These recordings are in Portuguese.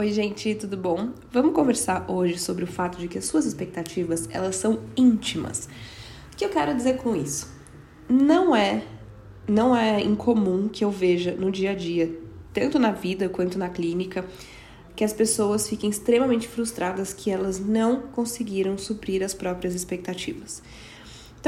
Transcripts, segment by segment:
Oi, gente, tudo bom? Vamos conversar hoje sobre o fato de que as suas expectativas, elas são íntimas. O que eu quero dizer com isso? Não é não é incomum que eu veja no dia a dia, tanto na vida quanto na clínica, que as pessoas fiquem extremamente frustradas que elas não conseguiram suprir as próprias expectativas.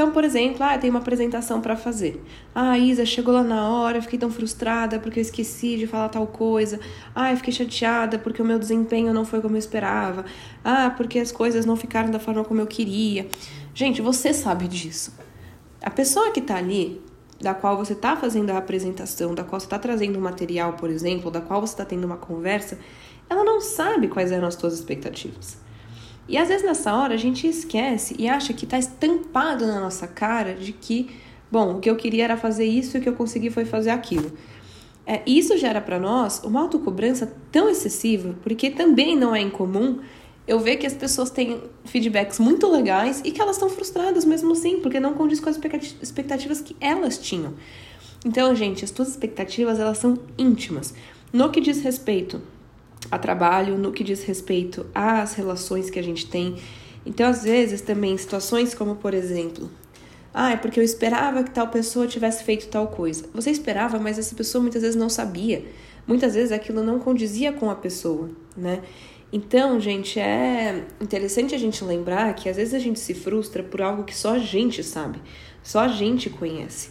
Então, por exemplo, ah, tem uma apresentação para fazer. Ah, Isa, chegou lá na hora, fiquei tão frustrada porque eu esqueci de falar tal coisa. Ah, fiquei chateada porque o meu desempenho não foi como eu esperava. Ah, porque as coisas não ficaram da forma como eu queria. Gente, você sabe disso. A pessoa que está ali, da qual você está fazendo a apresentação, da qual você está trazendo o material, por exemplo, da qual você está tendo uma conversa, ela não sabe quais eram as suas expectativas. E às vezes nessa hora a gente esquece e acha que está estampado na nossa cara de que, bom, o que eu queria era fazer isso e o que eu consegui foi fazer aquilo. É, isso gera para nós uma autocobrança tão excessiva, porque também não é incomum eu ver que as pessoas têm feedbacks muito legais e que elas estão frustradas mesmo assim, porque não condiz com as expectativas que elas tinham. Então, gente, as tuas expectativas elas são íntimas. No que diz respeito a trabalho, no que diz respeito às relações que a gente tem. Então, às vezes, também situações como, por exemplo, ah, é porque eu esperava que tal pessoa tivesse feito tal coisa. Você esperava, mas essa pessoa muitas vezes não sabia. Muitas vezes aquilo não condizia com a pessoa, né? Então, gente, é interessante a gente lembrar que às vezes a gente se frustra por algo que só a gente sabe, só a gente conhece.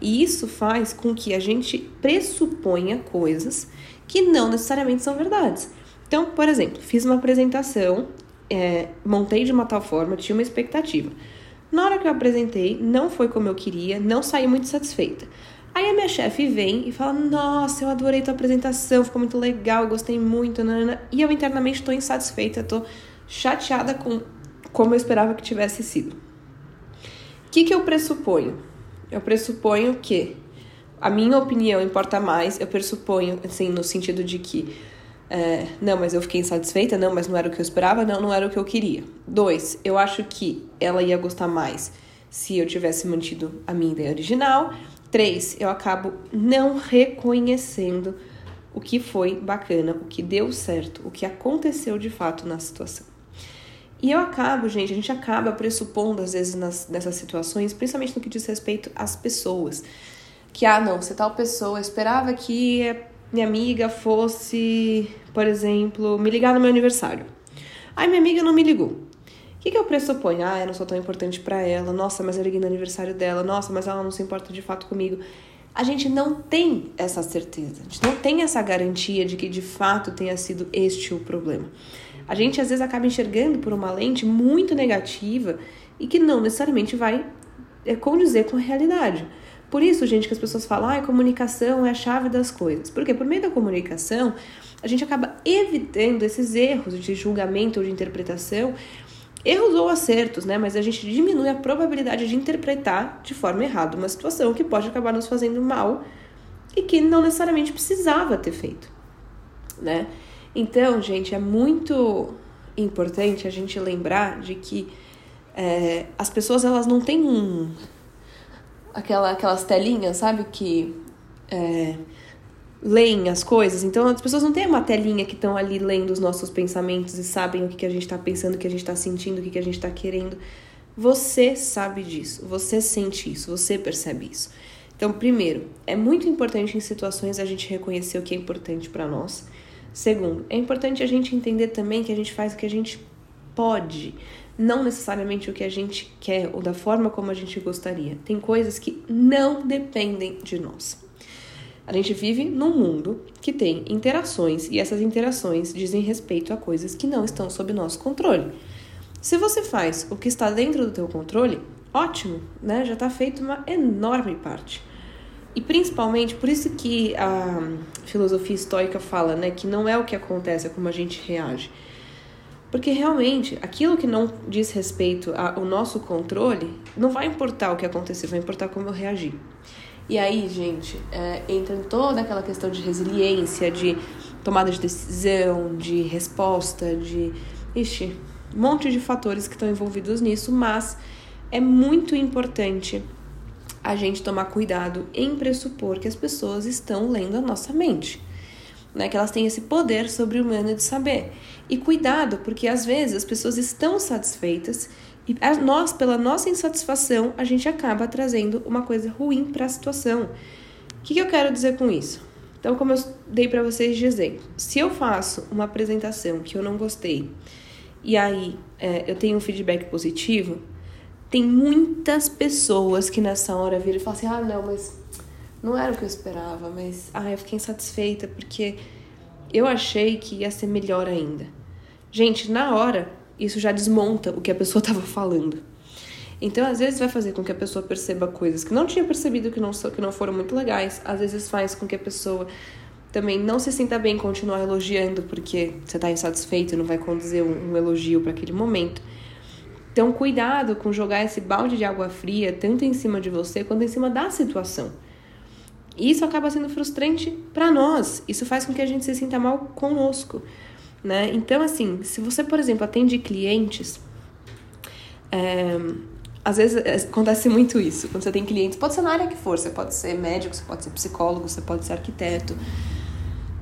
E isso faz com que a gente pressuponha coisas que não necessariamente são verdades. Então, por exemplo, fiz uma apresentação, é, montei de uma tal forma, tinha uma expectativa. Na hora que eu apresentei, não foi como eu queria, não saí muito satisfeita. Aí a minha chefe vem e fala: Nossa, eu adorei tua apresentação, ficou muito legal, gostei muito. Nanana. E eu internamente estou insatisfeita, estou chateada com como eu esperava que tivesse sido. O que, que eu pressuponho? Eu pressuponho que a minha opinião importa mais, eu pressuponho, assim, no sentido de que, é, não, mas eu fiquei insatisfeita, não, mas não era o que eu esperava, não, não era o que eu queria. Dois, eu acho que ela ia gostar mais se eu tivesse mantido a minha ideia original. Três, eu acabo não reconhecendo o que foi bacana, o que deu certo, o que aconteceu de fato na situação. E eu acabo, gente, a gente acaba pressupondo às vezes nas, nessas situações, principalmente no que diz respeito às pessoas que, ah, não, se tal pessoa esperava que minha amiga fosse, por exemplo, me ligar no meu aniversário. Aí minha amiga não me ligou. O que, que eu pressuponho? Ah, eu não sou tão importante para ela. Nossa, mas eu liguei no aniversário dela. Nossa, mas ela não se importa de fato comigo. A gente não tem essa certeza. A gente não tem essa garantia de que de fato tenha sido este o problema. A gente às vezes acaba enxergando por uma lente muito negativa e que não necessariamente vai é, condizer com a realidade. Por isso, gente, que as pessoas falam, ah, comunicação é a chave das coisas. Porque por meio da comunicação, a gente acaba evitando esses erros de julgamento ou de interpretação, erros ou acertos, né? Mas a gente diminui a probabilidade de interpretar de forma errada uma situação que pode acabar nos fazendo mal e que não necessariamente precisava ter feito, né? Então, gente, é muito importante a gente lembrar de que é, as pessoas elas não têm um aquela, aquelas telinhas, sabe? Que é, leem as coisas. Então as pessoas não têm uma telinha que estão ali lendo os nossos pensamentos e sabem o que, que a gente está pensando, o que a gente está sentindo, o que, que a gente está querendo. Você sabe disso, você sente isso, você percebe isso. Então, primeiro, é muito importante em situações a gente reconhecer o que é importante para nós. Segundo, é importante a gente entender também que a gente faz o que a gente pode não necessariamente o que a gente quer ou da forma como a gente gostaria. Tem coisas que não dependem de nós. A gente vive num mundo que tem interações e essas interações dizem respeito a coisas que não estão sob nosso controle. Se você faz o que está dentro do teu controle, ótimo, né? Já está feito uma enorme parte. E principalmente por isso que a filosofia estoica fala, né, que não é o que acontece, é como a gente reage. Porque realmente, aquilo que não diz respeito ao nosso controle, não vai importar o que acontecer, vai importar como eu reagir. E aí, gente, é, entra em toda aquela questão de resiliência, de tomada de decisão, de resposta, de. Ixi, um monte de fatores que estão envolvidos nisso, mas é muito importante a gente tomar cuidado em pressupor que as pessoas estão lendo a nossa mente. Né? Que elas têm esse poder sobre-humano de saber. E cuidado, porque às vezes as pessoas estão satisfeitas e nós, pela nossa insatisfação, a gente acaba trazendo uma coisa ruim para a situação. O que, que eu quero dizer com isso? Então, como eu dei para vocês de exemplo, se eu faço uma apresentação que eu não gostei e aí é, eu tenho um feedback positivo, tem muitas pessoas que nessa hora viram e falam assim: ah, não, mas não era o que eu esperava, mas ah, eu fiquei insatisfeita porque eu achei que ia ser melhor ainda. Gente, na hora, isso já desmonta o que a pessoa estava falando. Então, às vezes, vai fazer com que a pessoa perceba coisas que não tinha percebido que não, que não foram muito legais. Às vezes, faz com que a pessoa também não se sinta bem continuar elogiando porque você está insatisfeito e não vai conduzir um, um elogio para aquele momento. Então, cuidado com jogar esse balde de água fria tanto em cima de você quanto em cima da situação. Isso acaba sendo frustrante para nós. Isso faz com que a gente se sinta mal conosco, né? Então, assim, se você, por exemplo, atende clientes, é, às vezes é, acontece muito isso. Quando você tem clientes, pode ser na área que for, você pode ser médico, você pode ser psicólogo, você pode ser arquiteto.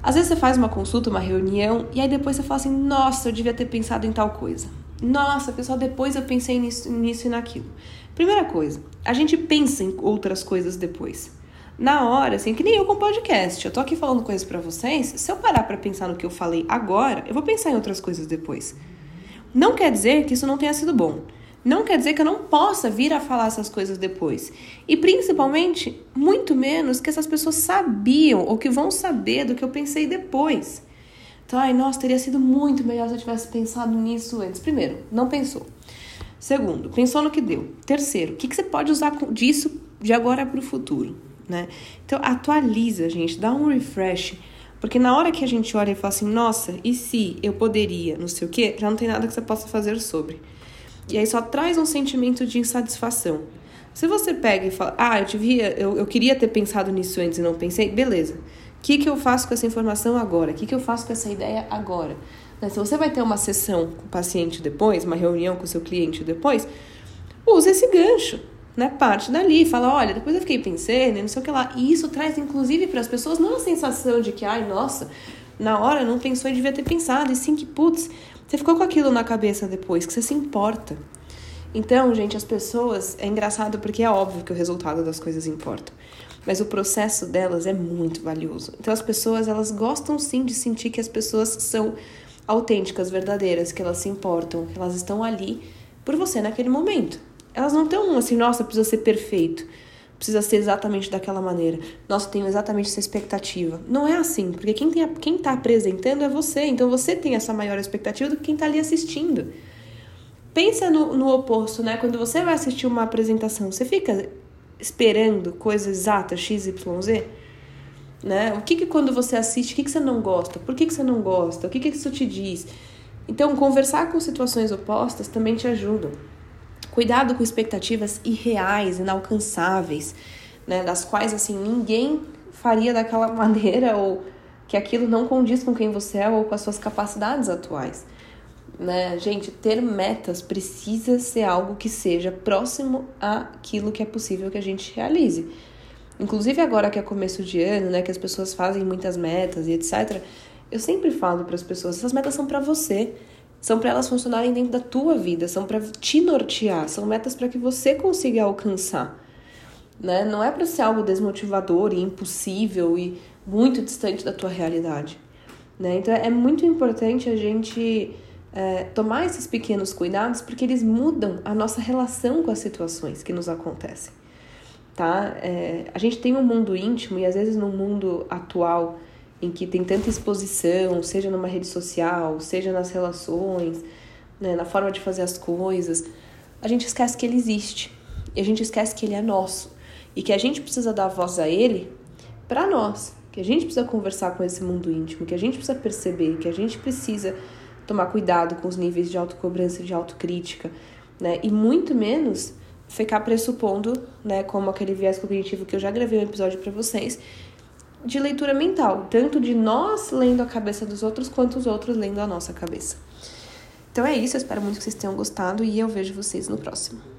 Às vezes você faz uma consulta, uma reunião, e aí depois você fala assim: nossa, eu devia ter pensado em tal coisa. Nossa, pessoal, depois eu pensei nisso, nisso e naquilo. Primeira coisa, a gente pensa em outras coisas depois. Na hora, assim, que nem eu com podcast. Eu tô aqui falando coisas para vocês. Se eu parar para pensar no que eu falei agora, eu vou pensar em outras coisas depois. Não quer dizer que isso não tenha sido bom não quer dizer que eu não possa vir a falar essas coisas depois. E principalmente, muito menos que essas pessoas sabiam ou que vão saber do que eu pensei depois. Então, ai, nossa, teria sido muito melhor se eu tivesse pensado nisso antes. Primeiro, não pensou. Segundo, pensou no que deu. Terceiro, o que, que você pode usar disso de agora para o futuro, né? Então, atualiza, gente, dá um refresh. Porque na hora que a gente olha e fala assim, nossa, e se eu poderia, não sei o quê, já não tem nada que você possa fazer sobre. E aí só traz um sentimento de insatisfação. Se você pega e fala, ah, eu, devia, eu, eu queria ter pensado nisso antes e não pensei, beleza. O que, que eu faço com essa informação agora? O que, que eu faço com essa ideia agora? Né? Se você vai ter uma sessão com o paciente depois, uma reunião com o seu cliente depois, use esse gancho, né? Parte dali, fala, olha, depois eu fiquei pensando, não sei o que lá. E isso traz, inclusive, para as pessoas não a sensação de que, ai, nossa, na hora não pensou e devia ter pensado, e sim que, putz, você ficou com aquilo na cabeça depois, que você se importa. Então, gente, as pessoas. É engraçado porque é óbvio que o resultado das coisas importa. Mas o processo delas é muito valioso. Então, as pessoas, elas gostam sim de sentir que as pessoas são autênticas, verdadeiras, que elas se importam, que elas estão ali por você naquele momento. Elas não estão assim, nossa, precisa ser perfeito precisa ser exatamente daquela maneira. Nossa, tenho exatamente essa expectativa. Não é assim, porque quem, tem, quem tá apresentando é você, então você tem essa maior expectativa do que quem tá ali assistindo. Pensa no, no oposto, né? Quando você vai assistir uma apresentação, você fica esperando coisa exata, x, y, z? Né? O que que quando você assiste, o que que você não gosta? Por que que você não gosta? O que que isso te diz? Então, conversar com situações opostas também te ajuda. Cuidado com expectativas irreais, inalcançáveis, né, das quais assim ninguém faria daquela maneira ou que aquilo não condiz com quem você é ou com as suas capacidades atuais. Né? Gente, ter metas precisa ser algo que seja próximo àquilo que é possível que a gente realize. Inclusive agora que é começo de ano, né, que as pessoas fazem muitas metas e etc, eu sempre falo para as pessoas, essas metas são para você. São para elas funcionarem dentro da tua vida, são para te nortear, são metas para que você consiga alcançar. Né? Não é para ser algo desmotivador e impossível e muito distante da tua realidade. Né? Então é muito importante a gente é, tomar esses pequenos cuidados porque eles mudam a nossa relação com as situações que nos acontecem. Tá? É, a gente tem um mundo íntimo e às vezes no mundo atual em que tem tanta exposição, seja numa rede social, seja nas relações, né, na forma de fazer as coisas, a gente esquece que ele existe. E a gente esquece que ele é nosso. E que a gente precisa dar voz a ele para nós. Que a gente precisa conversar com esse mundo íntimo, que a gente precisa perceber, que a gente precisa tomar cuidado com os níveis de autocobrança e de autocrítica, né? E muito menos ficar pressupondo, né, como aquele viés cognitivo que eu já gravei um episódio para vocês, de leitura mental, tanto de nós lendo a cabeça dos outros, quanto os outros lendo a nossa cabeça. Então é isso, eu espero muito que vocês tenham gostado e eu vejo vocês no próximo.